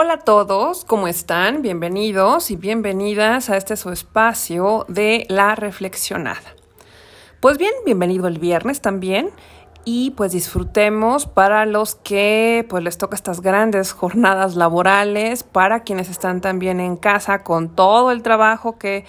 Hola a todos, ¿cómo están? Bienvenidos y bienvenidas a este su espacio de la reflexionada. Pues bien, bienvenido el viernes también y pues disfrutemos para los que pues les toca estas grandes jornadas laborales, para quienes están también en casa con todo el trabajo que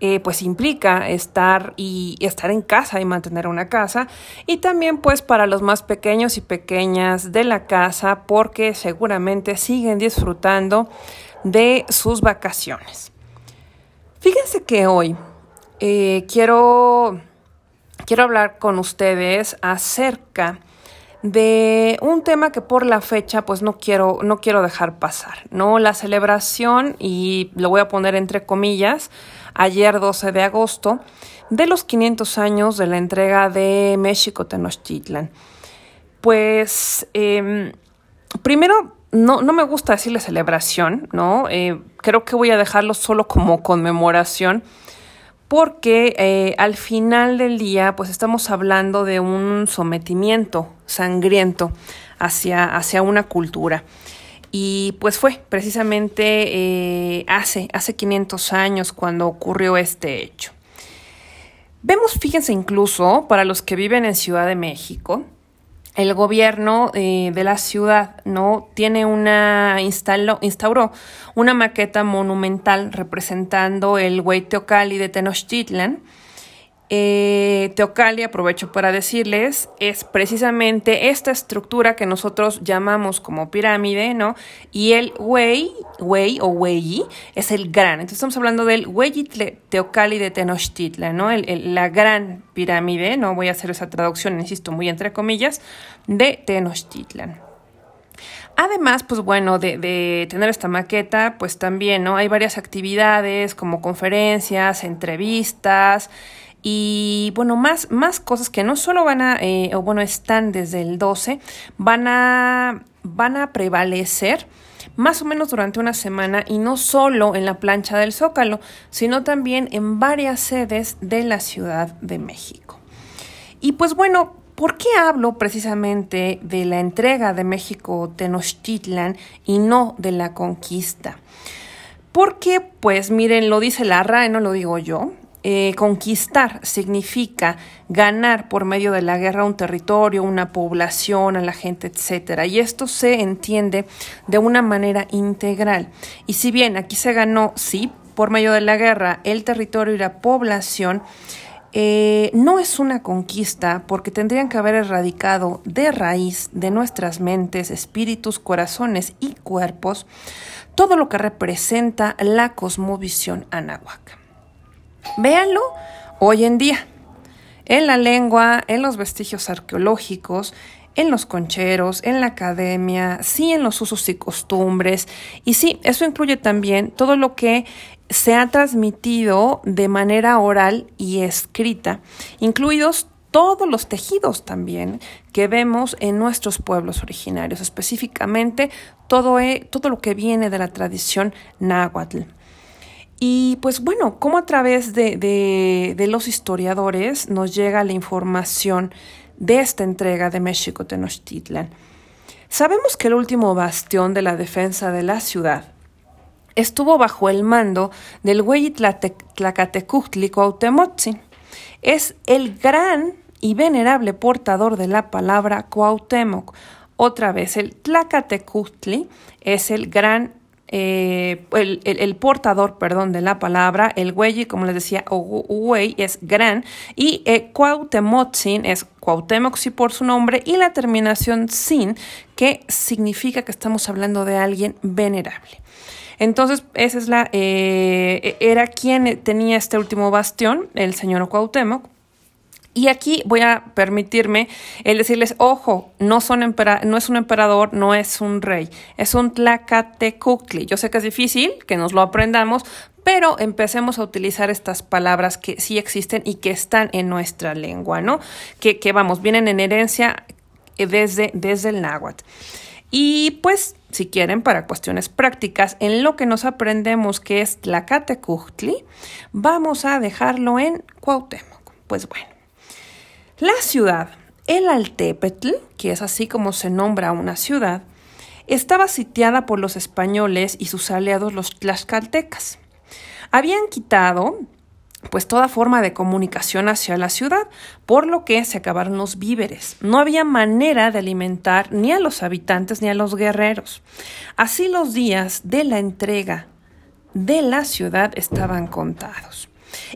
eh, pues implica estar y estar en casa y mantener una casa y también pues para los más pequeños y pequeñas de la casa porque seguramente siguen disfrutando de sus vacaciones. Fíjense que hoy eh, quiero, quiero hablar con ustedes acerca de un tema que por la fecha pues no quiero no quiero dejar pasar, ¿no? La celebración y lo voy a poner entre comillas ayer 12 de agosto, de los 500 años de la entrega de México Tenochtitlan. Pues em, primero no, no, me gusta decirle celebración, ¿no? Eh, creo que voy a dejarlo solo como conmemoración, porque eh, al final del día, pues estamos hablando de un sometimiento sangriento hacia, hacia una cultura. Y pues fue precisamente eh, hace, hace 500 años cuando ocurrió este hecho. Vemos, fíjense incluso, para los que viven en Ciudad de México, el gobierno eh, de la ciudad no tiene una instauró una maqueta monumental representando el Hueyteocalli de Tenochtitlan eh, Teocali, aprovecho para decirles, es precisamente esta estructura que nosotros llamamos como pirámide, ¿no? Y el Wei, Wei o Wei es el gran. Entonces estamos hablando del Wei Teocali de Tenochtitlan, ¿no? la gran pirámide, no voy a hacer esa traducción, insisto, muy entre comillas, de Tenochtitlan. Además, pues bueno, de, de, tener esta maqueta, pues también, ¿no? Hay varias actividades como conferencias, entrevistas, y bueno, más, más cosas que no solo van a, eh, o bueno, están desde el 12, van a, van a prevalecer más o menos durante una semana y no solo en la plancha del Zócalo, sino también en varias sedes de la Ciudad de México. Y pues bueno, ¿por qué hablo precisamente de la entrega de México Tenochtitlan y no de la conquista? Porque, pues miren, lo dice la RAE, no lo digo yo, eh, conquistar significa ganar por medio de la guerra un territorio, una población, a la gente, etcétera. Y esto se entiende de una manera integral. Y si bien aquí se ganó, sí, por medio de la guerra, el territorio y la población, eh, no es una conquista porque tendrían que haber erradicado de raíz de nuestras mentes, espíritus, corazones y cuerpos todo lo que representa la cosmovisión anáhuac. Véanlo hoy en día, en la lengua, en los vestigios arqueológicos, en los concheros, en la academia, sí en los usos y costumbres. Y sí, eso incluye también todo lo que se ha transmitido de manera oral y escrita, incluidos todos los tejidos también que vemos en nuestros pueblos originarios, específicamente todo, e, todo lo que viene de la tradición náhuatl. Y pues bueno, ¿cómo a través de, los historiadores nos llega la información de esta entrega de México Tenochtitlan? Sabemos que el último bastión de la defensa de la ciudad estuvo bajo el mando del güey Tlacatecutli Cuauhtemotzin. Es el gran y venerable portador de la palabra Cuauhtémoc. Otra vez, el Tlacatecutli es el gran eh, el, portador, perdón, de la palabra, el güey, como les decía, güey es gran, y eh, Cuauhtemotzin es Cuauhtémoc por su nombre, y la terminación sin, que significa que estamos hablando de alguien venerable. Entonces, esa es la, eh, era quien tenía este último bastión, el señor Cuauhtémoc, y aquí voy a permitirme el decirles, ojo, no, son no es un emperador, no es un rey, es un Tlacatecutli. Yo sé que es difícil que nos lo aprendamos, pero empecemos a utilizar estas palabras que sí existen y que están en nuestra lengua, ¿no? Que, que vamos, vienen en herencia desde, desde el náhuatl. Y pues, si quieren, para cuestiones prácticas, en lo que nos aprendemos que es Tlacatecutli, vamos a dejarlo en Cuauhtémoc. Pues bueno. La ciudad, el Altepetl, que es así como se nombra una ciudad, estaba sitiada por los españoles y sus aliados los tlaxcaltecas. Habían quitado pues toda forma de comunicación hacia la ciudad, por lo que se acabaron los víveres. No había manera de alimentar ni a los habitantes ni a los guerreros. Así los días de la entrega de la ciudad estaban contados.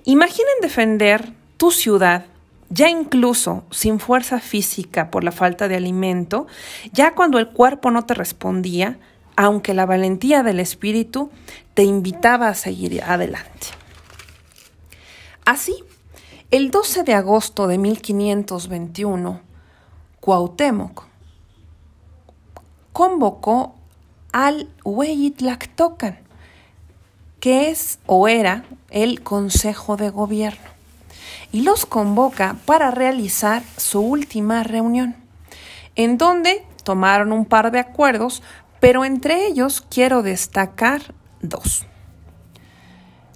Imaginen defender tu ciudad ya incluso sin fuerza física por la falta de alimento, ya cuando el cuerpo no te respondía, aunque la valentía del espíritu te invitaba a seguir adelante. Así, el 12 de agosto de 1521, Cuauhtémoc convocó al Hueyitlactocan, que es o era el Consejo de Gobierno y los convoca para realizar su última reunión, en donde tomaron un par de acuerdos, pero entre ellos quiero destacar dos.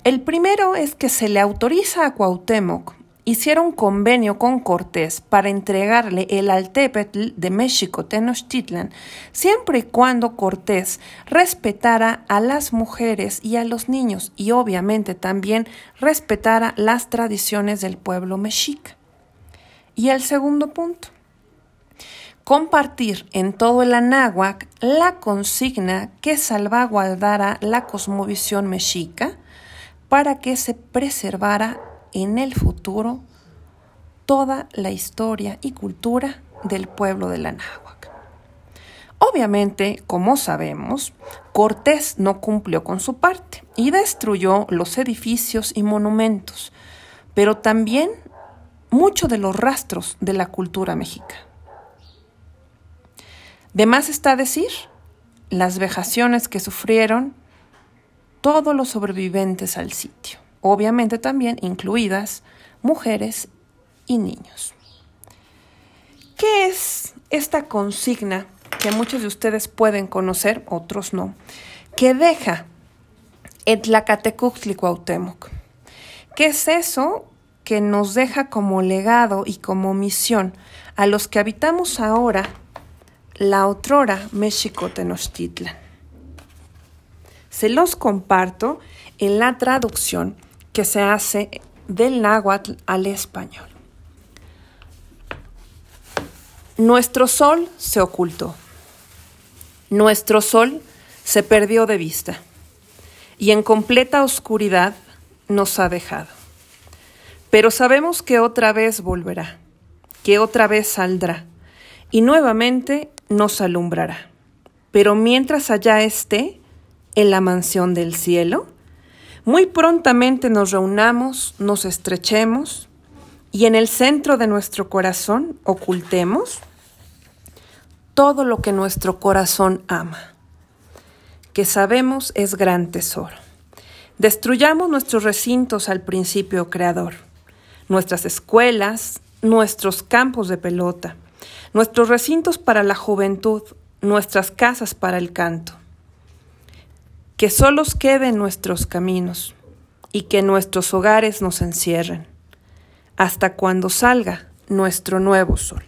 El primero es que se le autoriza a Cuauhtémoc hiciera un convenio con Cortés para entregarle el Altepetl de México Tenochtitlan, siempre y cuando Cortés respetara a las mujeres y a los niños y obviamente también respetara las tradiciones del pueblo mexica. Y el segundo punto, compartir en todo el Anáhuac la consigna que salvaguardara la cosmovisión mexica para que se preservara en el futuro toda la historia y cultura del pueblo de la Náhuac. Obviamente, como sabemos, Cortés no cumplió con su parte y destruyó los edificios y monumentos, pero también muchos de los rastros de la cultura mexicana. De más está decir las vejaciones que sufrieron todos los sobrevivientes al sitio obviamente también incluidas mujeres y niños. ¿Qué es esta consigna que muchos de ustedes pueden conocer, otros no, que deja Etlacatecutli Cuauhtémoc? ¿Qué es eso que nos deja como legado y como misión a los que habitamos ahora la otrora México Tenochtitlan? Se los comparto en la traducción que se hace del náhuatl al español. Nuestro sol se ocultó. Nuestro sol se perdió de vista y en completa oscuridad nos ha dejado. Pero sabemos que otra vez volverá, que otra vez saldrá y nuevamente nos alumbrará. Pero mientras allá esté, en la mansión del cielo, muy prontamente nos reunamos, nos estrechemos y en el centro de nuestro corazón ocultemos todo lo que nuestro corazón ama, que sabemos es gran tesoro. Destruyamos nuestros recintos al principio creador, nuestras escuelas, nuestros campos de pelota, nuestros recintos para la juventud, nuestras casas para el canto que solos queden nuestros caminos y que nuestros hogares nos encierren, hasta cuando salga nuestro nuevo sol.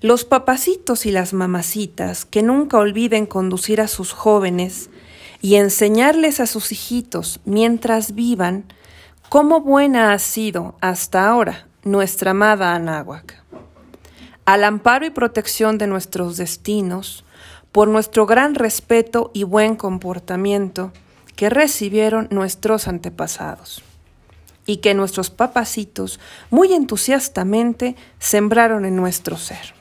Los papacitos y las mamacitas que nunca olviden conducir a sus jóvenes y enseñarles a sus hijitos mientras vivan cómo buena ha sido hasta ahora nuestra amada Anáhuac. Al amparo y protección de nuestros destinos, por nuestro gran respeto y buen comportamiento que recibieron nuestros antepasados y que nuestros papacitos muy entusiastamente sembraron en nuestro ser.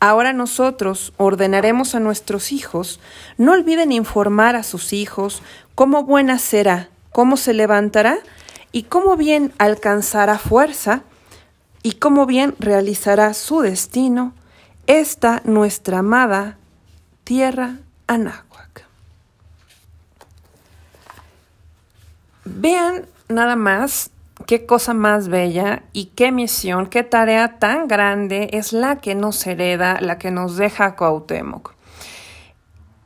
Ahora nosotros ordenaremos a nuestros hijos, no olviden informar a sus hijos cómo buena será, cómo se levantará y cómo bien alcanzará fuerza y cómo bien realizará su destino esta nuestra amada tierra anáhuac. Vean nada más qué cosa más bella y qué misión, qué tarea tan grande es la que nos hereda, la que nos deja Cuauhtémoc.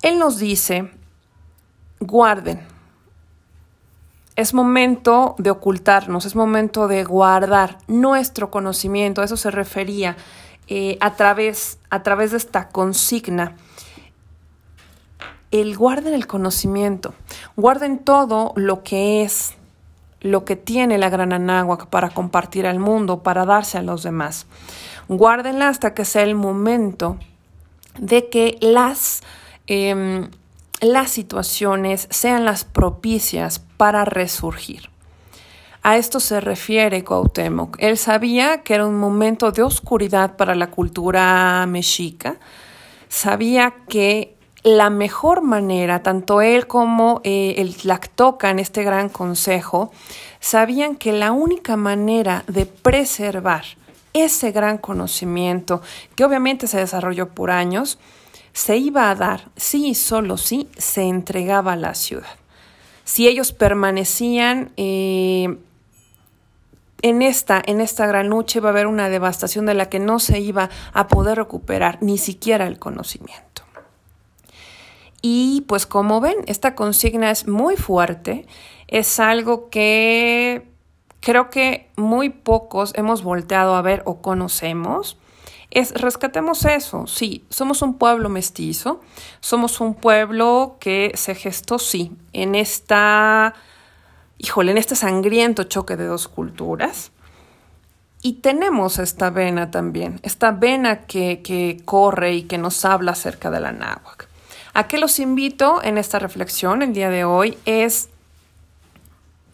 Él nos dice, guarden. Es momento de ocultarnos, es momento de guardar nuestro conocimiento, a eso se refería eh, a, través, a través de esta consigna el guarden el conocimiento, guarden todo lo que es, lo que tiene la gran Anáhuac para compartir al mundo, para darse a los demás. Guárdenla hasta que sea el momento de que las, em, las situaciones sean las propicias para resurgir. A esto se refiere Cuauhtémoc. Él sabía que era un momento de oscuridad para la cultura mexica. Sabía que la mejor manera, tanto él como eh, el Tlactoca en este gran consejo, sabían que la única manera de preservar ese gran conocimiento, que obviamente se desarrolló por años, se iba a dar sí y solo si se entregaba a la ciudad. Si ellos permanecían eh, en esta, en esta gran lucha, iba a haber una devastación de la que no se iba a poder recuperar ni siquiera el conocimiento. Y pues como ven, esta consigna es muy fuerte, es algo que creo que muy pocos hemos volteado a ver o conocemos. Es rescatemos eso, sí, somos un pueblo mestizo, somos un pueblo que se gestó, sí, en esta, híjole, en este sangriento choque de dos culturas. Y tenemos esta vena también, esta vena que, que corre y que nos habla acerca de la náhuatl. ¿A qué los invito en esta reflexión el día de hoy? Es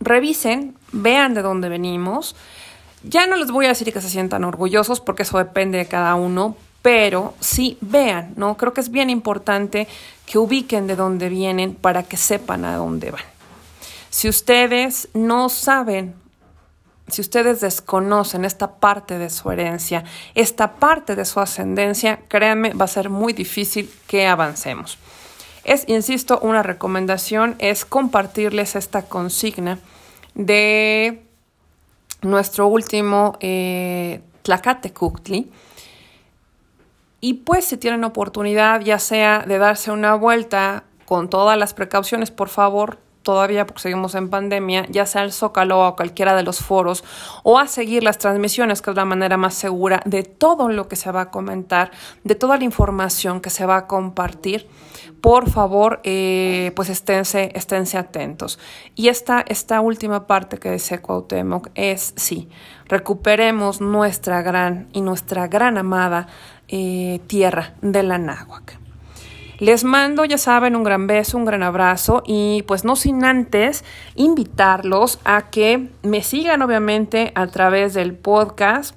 revisen, vean de dónde venimos. Ya no les voy a decir que se sientan orgullosos porque eso depende de cada uno, pero sí vean, ¿no? Creo que es bien importante que ubiquen de dónde vienen para que sepan a dónde van. Si ustedes no saben, si ustedes desconocen esta parte de su herencia, esta parte de su ascendencia, créanme, va a ser muy difícil que avancemos. Es, insisto, una recomendación, es compartirles esta consigna de nuestro último eh. Y pues si tienen oportunidad, ya sea de darse una vuelta con todas las precauciones, por favor, todavía porque seguimos en pandemia, ya sea al Zócalo o cualquiera de los foros, o a seguir las transmisiones, que es la manera más segura de todo lo que se va a comentar, de toda la información que se va a compartir por favor, eh, pues esténse, esténse atentos. Y esta, esta última parte que dice Cuauhtémoc es, sí, recuperemos nuestra gran y nuestra gran amada eh, tierra de la náhuac. Les mando, ya saben, un gran beso, un gran abrazo y pues no sin antes invitarlos a que me sigan obviamente a través del podcast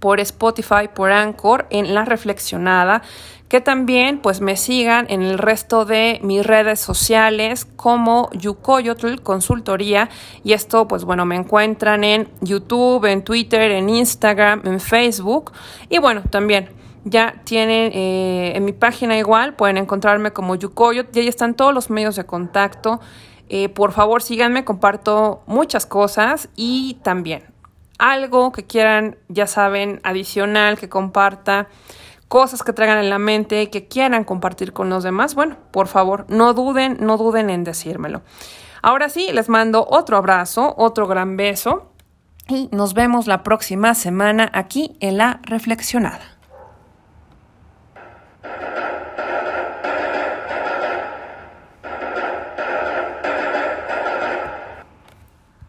por Spotify, por Anchor, en La Reflexionada que también pues me sigan en el resto de mis redes sociales como Yucoyotl Consultoría. Y esto pues bueno me encuentran en YouTube, en Twitter, en Instagram, en Facebook. Y bueno también ya tienen eh, en mi página igual pueden encontrarme como Yucoyot y ahí están todos los medios de contacto. Eh, por favor síganme, comparto muchas cosas y también algo que quieran, ya saben, adicional que comparta cosas que traigan en la mente que quieran compartir con los demás, bueno, por favor, no duden, no duden en decírmelo. Ahora sí, les mando otro abrazo, otro gran beso y nos vemos la próxima semana aquí en La Reflexionada.